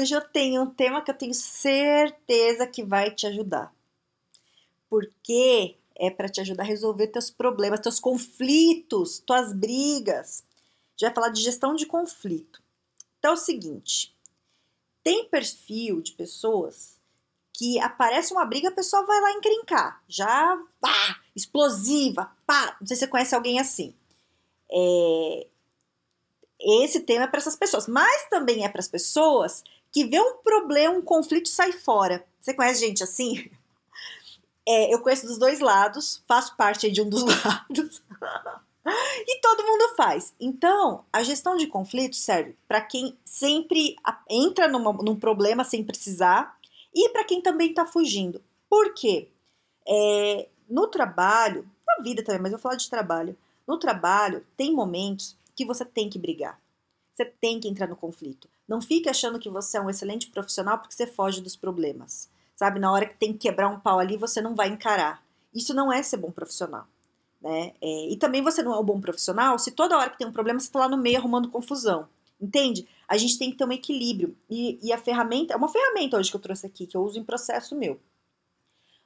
Hoje eu tenho um tema que eu tenho certeza que vai te ajudar. Porque é para te ajudar a resolver teus problemas, teus conflitos, tuas brigas. Já falar de gestão de conflito. Então é o seguinte: tem perfil de pessoas que aparece uma briga, a pessoa vai lá encrencar, já pá, explosiva, pá. Não sei se você conhece alguém assim. É, esse tema é para essas pessoas, mas também é para as pessoas que vê um problema, um conflito sai fora. Você conhece gente assim? É, eu conheço dos dois lados, faço parte de um dos lados. e todo mundo faz. Então, a gestão de conflito serve para quem sempre entra numa, num problema sem precisar e para quem também está fugindo. Por quê? É, no trabalho, na vida também, mas eu falar de trabalho. No trabalho, tem momentos que você tem que brigar. Você tem que entrar no conflito. Não fique achando que você é um excelente profissional porque você foge dos problemas. Sabe, na hora que tem que quebrar um pau ali, você não vai encarar. Isso não é ser bom profissional. Né? É, e também você não é um bom profissional se toda hora que tem um problema você está lá no meio arrumando confusão. Entende? A gente tem que ter um equilíbrio. E, e a ferramenta, é uma ferramenta hoje que eu trouxe aqui, que eu uso em processo meu.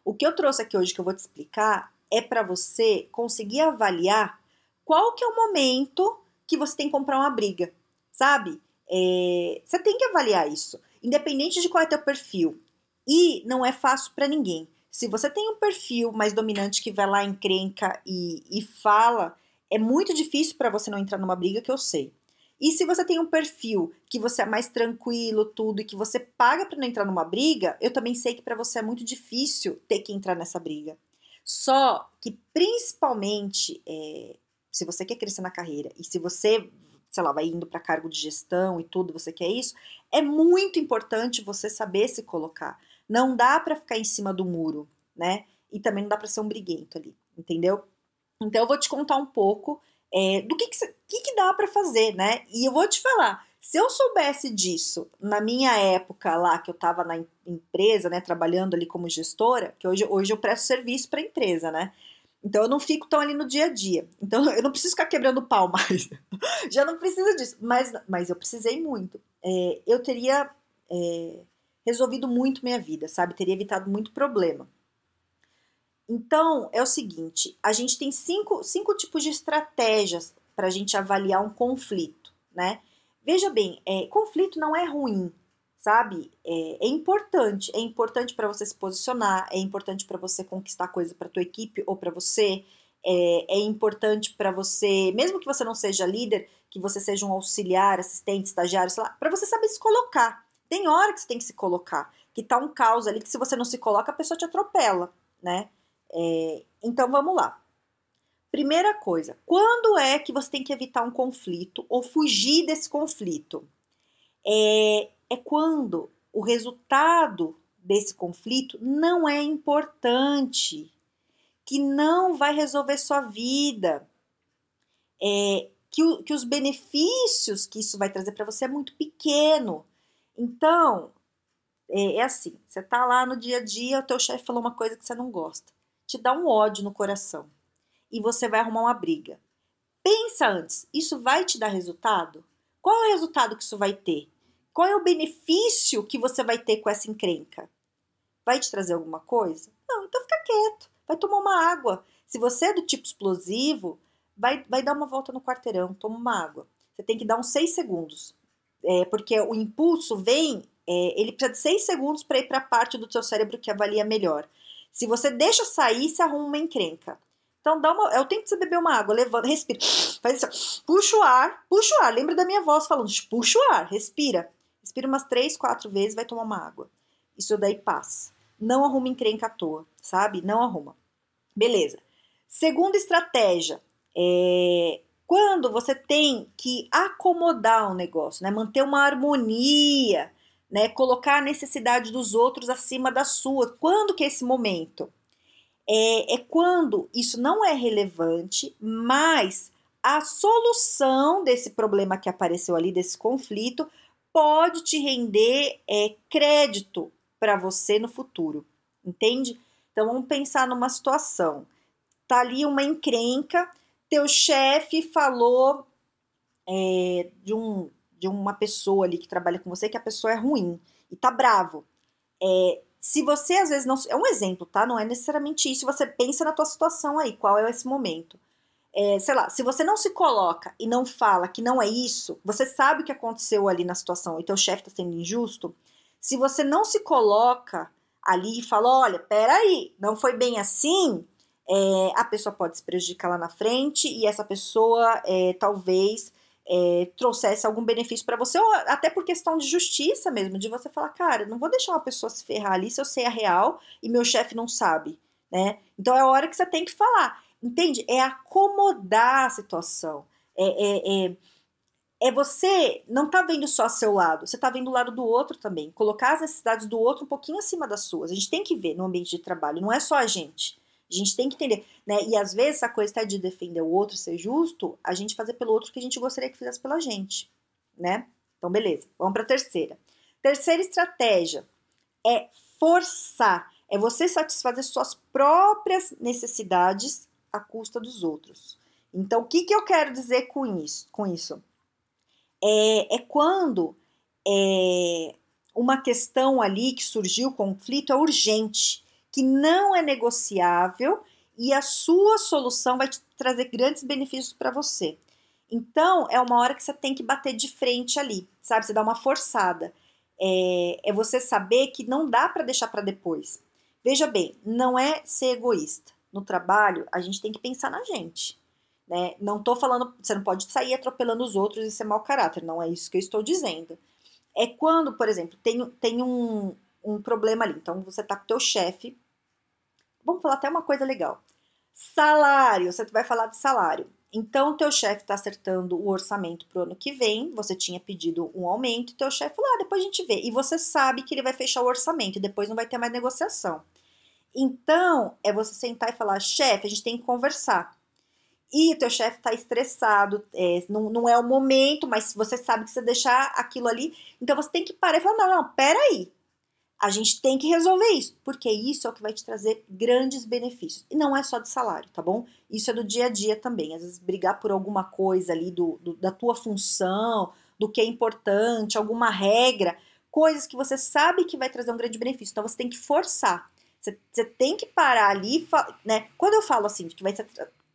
O que eu trouxe aqui hoje que eu vou te explicar é para você conseguir avaliar qual que é o momento que você tem que comprar uma briga, sabe? É, você tem que avaliar isso, independente de qual é teu perfil. E não é fácil para ninguém. Se você tem um perfil mais dominante que vai lá, encrenca e, e fala, é muito difícil para você não entrar numa briga, que eu sei. E se você tem um perfil que você é mais tranquilo, tudo, e que você paga para não entrar numa briga, eu também sei que para você é muito difícil ter que entrar nessa briga. Só que, principalmente, é, se você quer crescer na carreira e se você sei lá, vai indo para cargo de gestão e tudo, você quer isso, é muito importante você saber se colocar. Não dá para ficar em cima do muro, né? E também não dá para ser um briguento ali, entendeu? Então eu vou te contar um pouco é, do que que, que, que dá para fazer, né? E eu vou te falar, se eu soubesse disso na minha época lá, que eu estava na empresa, né, trabalhando ali como gestora, que hoje, hoje eu presto serviço para a empresa, né? Então eu não fico tão ali no dia a dia. Então eu não preciso ficar quebrando pau mais. Já não precisa disso. Mas, mas eu precisei muito. É, eu teria é, resolvido muito minha vida, sabe? Teria evitado muito problema. Então é o seguinte: a gente tem cinco, cinco tipos de estratégias para a gente avaliar um conflito, né? Veja bem, é, conflito não é ruim sabe? É, é importante, é importante para você se posicionar, é importante para você conquistar coisa para tua equipe ou para você, é, é importante para você, mesmo que você não seja líder, que você seja um auxiliar, assistente, estagiário, sei lá, para você saber se colocar. Tem hora que você tem que se colocar, que tá um caos ali que se você não se coloca a pessoa te atropela, né? É, então vamos lá. Primeira coisa, quando é que você tem que evitar um conflito ou fugir desse conflito? É, é quando o resultado desse conflito não é importante, que não vai resolver sua vida, é, que, o, que os benefícios que isso vai trazer para você é muito pequeno. Então, é, é assim, você tá lá no dia a dia, o teu chefe falou uma coisa que você não gosta, te dá um ódio no coração e você vai arrumar uma briga. Pensa antes, isso vai te dar resultado? Qual é o resultado que isso vai ter? Qual é o benefício que você vai ter com essa encrenca? Vai te trazer alguma coisa? Não, então fica quieto, vai tomar uma água. Se você é do tipo explosivo, vai, vai dar uma volta no quarteirão, toma uma água. Você tem que dar uns seis segundos, é, porque o impulso vem, é, ele precisa de seis segundos para ir para a parte do seu cérebro que avalia melhor. Se você deixa sair, se arruma uma encrenca. Então dá uma, é o tempo de você beber uma água, levanta, respira, faz isso, puxa o ar, puxa o ar. Lembra da minha voz falando, puxa o ar, respira. Respira umas três, quatro vezes, vai tomar uma água. Isso daí passa. Não arruma encrenca à toa, sabe? Não arruma. Beleza. Segunda estratégia é quando você tem que acomodar o negócio, né? Manter uma harmonia, né? Colocar a necessidade dos outros acima da sua. Quando que é esse momento? É, é quando isso não é relevante, mas a solução desse problema que apareceu ali, desse conflito, pode te render é, crédito para você no futuro, entende? Então vamos pensar numa situação. Tá ali uma encrenca, teu chefe falou é, de, um, de uma pessoa ali que trabalha com você que a pessoa é ruim e tá bravo. É, se você às vezes não. É um exemplo, tá? Não é necessariamente isso. Você pensa na tua situação aí, qual é esse momento. É, sei lá, se você não se coloca e não fala que não é isso, você sabe o que aconteceu ali na situação e teu chefe tá sendo injusto. Se você não se coloca ali e fala: olha, peraí, não foi bem assim, é, a pessoa pode se prejudicar lá na frente e essa pessoa é, talvez é, trouxesse algum benefício para você, ou até por questão de justiça mesmo, de você falar, cara, não vou deixar uma pessoa se ferrar ali se eu sei a real e meu chefe não sabe, né? Então é a hora que você tem que falar, entende? É acomodar a situação, é, é, é, é você não tá vendo só seu lado, você tá vendo o lado do outro também, colocar as necessidades do outro um pouquinho acima das suas. A gente tem que ver no ambiente de trabalho, não é só a gente. A gente tem que entender, né? E às vezes essa coisa tá de defender o outro, ser justo, a gente fazer pelo outro que a gente gostaria que fizesse pela gente, né? Então, beleza. Vamos para a terceira. Terceira estratégia é forçar, é você satisfazer suas próprias necessidades à custa dos outros. Então, o que, que eu quero dizer com isso? Com isso? É, é quando é, uma questão ali que surgiu, conflito, é urgente que não é negociável e a sua solução vai te trazer grandes benefícios para você. Então, é uma hora que você tem que bater de frente ali, sabe? Você dá uma forçada. É, é você saber que não dá para deixar para depois. Veja bem, não é ser egoísta. No trabalho, a gente tem que pensar na gente. Né? Não tô falando, você não pode sair atropelando os outros e ser mau caráter, não é isso que eu estou dizendo. É quando, por exemplo, tem, tem um, um problema ali. Então, você tá com teu chefe, Vamos falar até uma coisa legal. Salário, você vai falar de salário. Então, teu chefe está acertando o orçamento para o ano que vem, você tinha pedido um aumento, teu chefe falou, ah, depois a gente vê. E você sabe que ele vai fechar o orçamento depois não vai ter mais negociação. Então, é você sentar e falar, chefe, a gente tem que conversar. E o teu chefe está estressado, é, não, não é o momento, mas você sabe que você deixar aquilo ali. Então, você tem que parar e falar, não, não, peraí, a gente tem que resolver isso, porque isso é o que vai te trazer grandes benefícios. E não é só de salário, tá bom? Isso é do dia a dia também. Às vezes, brigar por alguma coisa ali do, do da tua função, do que é importante, alguma regra, coisas que você sabe que vai trazer um grande benefício. Então, você tem que forçar. Você, tem que parar ali, né? Quando eu falo assim, que vai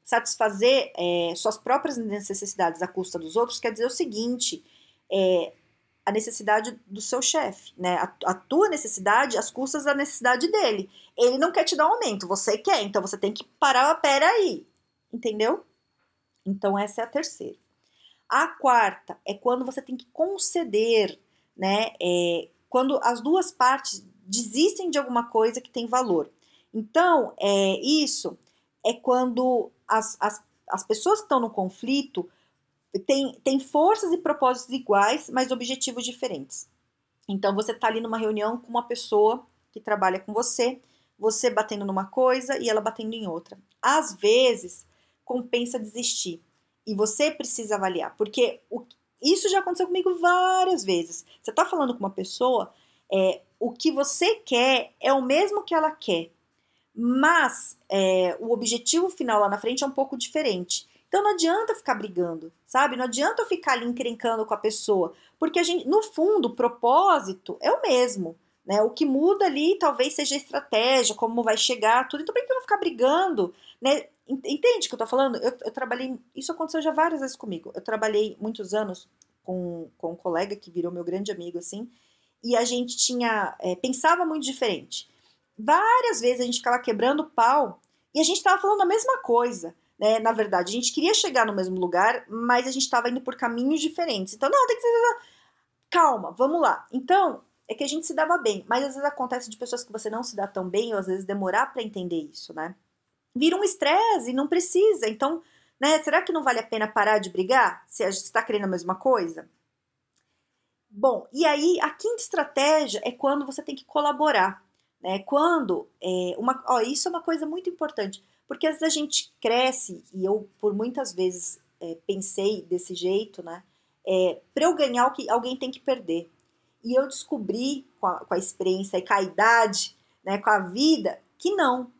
satisfazer é, suas próprias necessidades à custa dos outros, quer dizer o seguinte: é, a necessidade do seu chefe, né? A, a, tua necessidade, as custas da necessidade dele. Ele não quer te dar um aumento, você quer, então você tem que parar, pera aí, entendeu? Então essa é a terceira. A quarta é quando você tem que conceder, né? É, quando as duas partes desistem de alguma coisa que tem valor. Então, é, isso é quando as, as, as pessoas que estão no conflito tem, tem forças e propósitos iguais, mas objetivos diferentes. Então você está ali numa reunião com uma pessoa que trabalha com você, você batendo numa coisa e ela batendo em outra. Às vezes compensa desistir e você precisa avaliar, porque o, isso já aconteceu comigo várias vezes. Você está falando com uma pessoa, é, o que você quer é o mesmo que ela quer, mas é, o objetivo final lá na frente é um pouco diferente. Então não adianta ficar brigando, sabe? Não adianta eu ficar ali encrencando com a pessoa, porque a gente, no fundo, o propósito é o mesmo, né? O que muda ali talvez seja a estratégia, como vai chegar, tudo. Então por que eu não ficar brigando, né? Entende o que eu tô falando? Eu, eu, trabalhei, isso aconteceu já várias vezes comigo. Eu trabalhei muitos anos com, com um colega que virou meu grande amigo, assim, e a gente tinha, é, pensava muito diferente. Várias vezes a gente ficava quebrando pau e a gente tava falando a mesma coisa né? Na verdade, a gente queria chegar no mesmo lugar, mas a gente estava indo por caminhos diferentes. Então, não, tem que ser. Calma, vamos lá. Então, é que a gente se dava bem, mas às vezes acontece de pessoas que você não se dá tão bem, ou às vezes demorar para entender isso, né? Vira um estresse e não precisa. Então, né, será que não vale a pena parar de brigar se a gente está querendo a mesma coisa? Bom, e aí a quinta estratégia é quando você tem que colaborar, né? Quando é, uma, ó, isso é uma coisa muito importante, porque às vezes a gente cresce e eu por muitas vezes é, pensei desse jeito, né? É, para eu ganhar o que alguém tem que perder. E eu descobri com a, com a experiência e com a idade, né, com a vida, que não,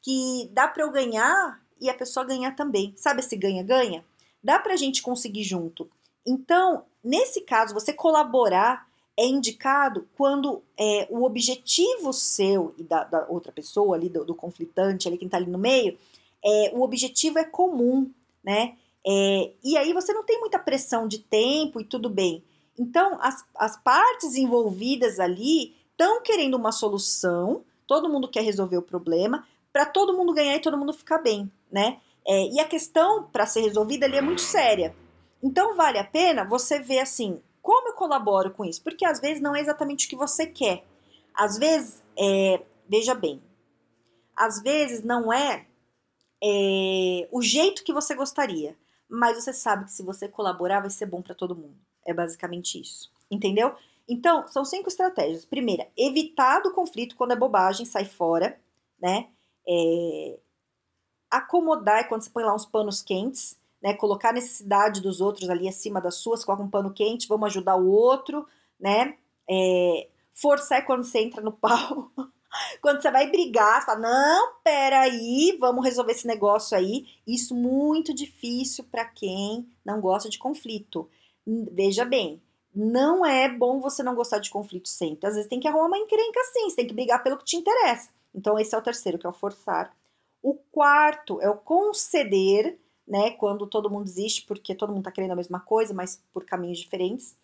que dá para eu ganhar e a pessoa ganhar também. Sabe esse ganha-ganha? Dá para a gente conseguir junto. Então, nesse caso, você colaborar é indicado quando é, o objetivo seu e da, da outra pessoa ali, do, do, conflitante, ali quem está ali no meio, é, o objetivo é comum, né? É, e aí você não tem muita pressão de tempo e tudo bem. Então, as, as partes envolvidas ali estão querendo uma solução, todo mundo quer resolver o problema, para todo mundo ganhar e todo mundo ficar bem, né? É, e a questão para ser resolvida ali é muito séria. Então, vale a pena você ver assim, como eu colaboro com isso? Porque às vezes não é exatamente o que você quer. Às vezes, é, veja bem, às vezes não é, é o jeito que você gostaria mas você sabe que se você colaborar vai ser bom para todo mundo. É basicamente isso. Entendeu? Então, são cinco estratégias. Primeira, evitar do conflito quando é bobagem, sai fora, né? É... Acomodar é quando você põe lá uns panos quentes, né? Colocar a necessidade dos outros ali acima das suas, coloca um pano quente, vamos ajudar o outro, né? É... Forçar é quando você entra no pau. Quando você vai brigar, você fala, não, peraí, vamos resolver esse negócio aí. Isso muito difícil para quem não gosta de conflito. Veja bem, não é bom você não gostar de conflito sempre. Às vezes tem que arrumar uma encrenca sim, você tem que brigar pelo que te interessa. Então esse é o terceiro, que é o forçar. O quarto é o conceder, né, quando todo mundo desiste porque todo mundo tá querendo a mesma coisa, mas por caminhos diferentes.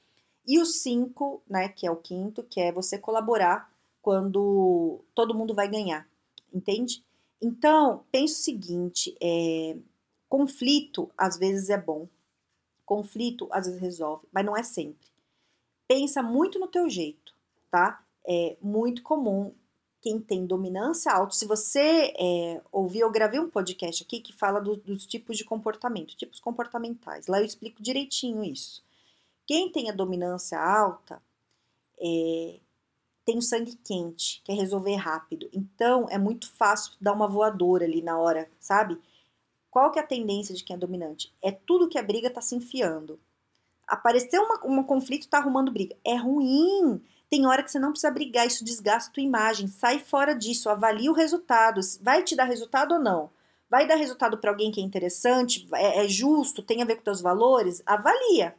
E o cinco, né, que é o quinto, que é você colaborar quando todo mundo vai ganhar, entende? Então, pense o seguinte: é, conflito às vezes é bom, conflito às vezes resolve, mas não é sempre. Pensa muito no teu jeito, tá? É muito comum quem tem dominância alta. Se você é, ouvir, eu gravei um podcast aqui que fala do, dos tipos de comportamento, tipos comportamentais. Lá eu explico direitinho isso. Quem tem a dominância alta é, tem o sangue quente, quer resolver rápido. Então é muito fácil dar uma voadora ali na hora, sabe? Qual que é a tendência de quem é dominante? É tudo que é briga tá se enfiando. Apareceu um conflito, tá arrumando briga. É ruim. Tem hora que você não precisa brigar, isso desgasta tua imagem. Sai fora disso, avalia o resultado. Vai te dar resultado ou não? Vai dar resultado para alguém que é interessante? É, é justo? Tem a ver com teus valores? Avalia.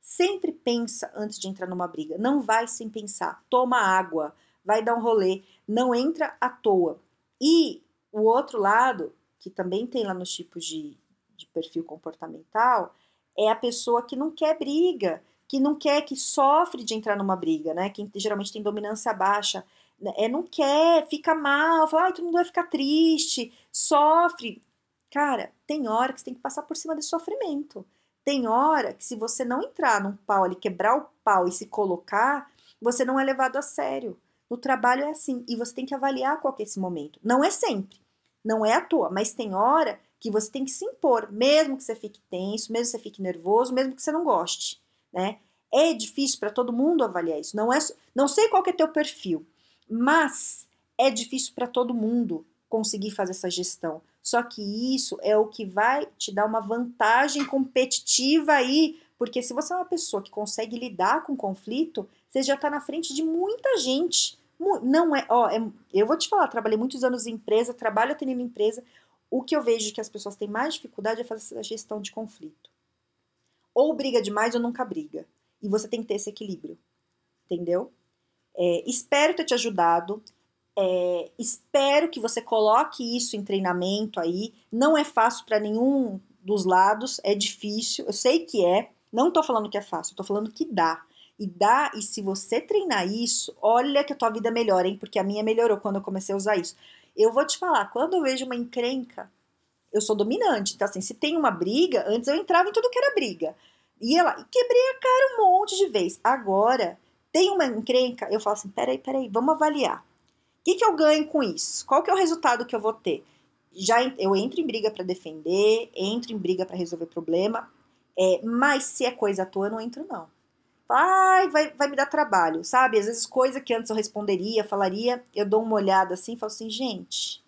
Sempre pensa antes de entrar numa briga. Não vai sem pensar. Toma água, vai dar um rolê. Não entra à toa. E o outro lado, que também tem lá nos tipos de, de perfil comportamental, é a pessoa que não quer briga, que não quer, que sofre de entrar numa briga, né? Quem geralmente tem dominância baixa, né? é, não quer, fica mal, fala, ai, todo mundo vai ficar triste, sofre. Cara, tem hora que você tem que passar por cima desse sofrimento. Tem hora que se você não entrar num pau ali, quebrar o pau e se colocar, você não é levado a sério. No trabalho é assim, e você tem que avaliar qual é esse momento. Não é sempre, não é à toa, mas tem hora que você tem que se impor, mesmo que você fique tenso, mesmo que você fique nervoso, mesmo que você não goste, né? É difícil para todo mundo avaliar isso. Não é, não sei qual que é teu perfil, mas é difícil para todo mundo conseguir fazer essa gestão. Só que isso é o que vai te dar uma vantagem competitiva aí, porque se você é uma pessoa que consegue lidar com conflito, você já está na frente de muita gente. Não é, ó, é, eu vou te falar, trabalhei muitos anos em empresa, trabalho atendendo empresa. O que eu vejo que as pessoas têm mais dificuldade é fazer essa gestão de conflito. Ou briga demais ou nunca briga. E você tem que ter esse equilíbrio. Entendeu? É, espero ter te ajudado. É, espero que você coloque isso em treinamento aí. Não é fácil para nenhum dos lados, é difícil. Eu sei que é. Não tô falando que é fácil, tô falando que dá. E dá, e se você treinar isso, olha que a tua vida melhora, hein? Porque a minha melhorou quando eu comecei a usar isso. Eu vou te falar, quando eu vejo uma encrenca, eu sou dominante. Então, assim, se tem uma briga, antes eu entrava em tudo que era briga. Ia lá e quebrei a cara um monte de vez. Agora, tem uma encrenca, eu falo assim: peraí, peraí, vamos avaliar que, que eu ganho com isso? Qual que é o resultado que eu vou ter? Já eu entro em briga para defender, entro em briga para resolver problema, é, mas se é coisa à toa, eu não entro não. Ai, vai, vai me dar trabalho, sabe? Às vezes coisa que antes eu responderia, falaria, eu dou uma olhada assim e falo assim, gente,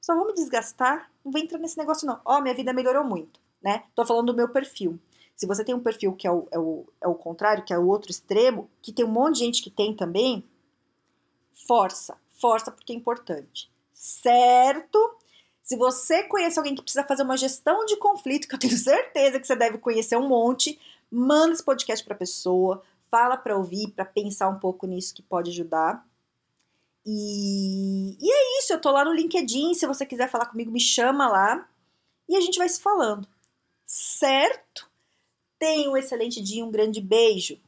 só vou me desgastar, não vou entrar nesse negócio não. Ó, minha vida melhorou muito, né? Tô falando do meu perfil. Se você tem um perfil que é o, é o, é o contrário, que é o outro extremo, que tem um monte de gente que tem também, força, força porque é importante. Certo? Se você conhece alguém que precisa fazer uma gestão de conflito, que eu tenho certeza que você deve conhecer um monte, manda esse podcast para pessoa, fala para ouvir, para pensar um pouco nisso que pode ajudar. E, e é isso, eu tô lá no LinkedIn, se você quiser falar comigo, me chama lá e a gente vai se falando. Certo? Tenha um excelente dia, um grande beijo.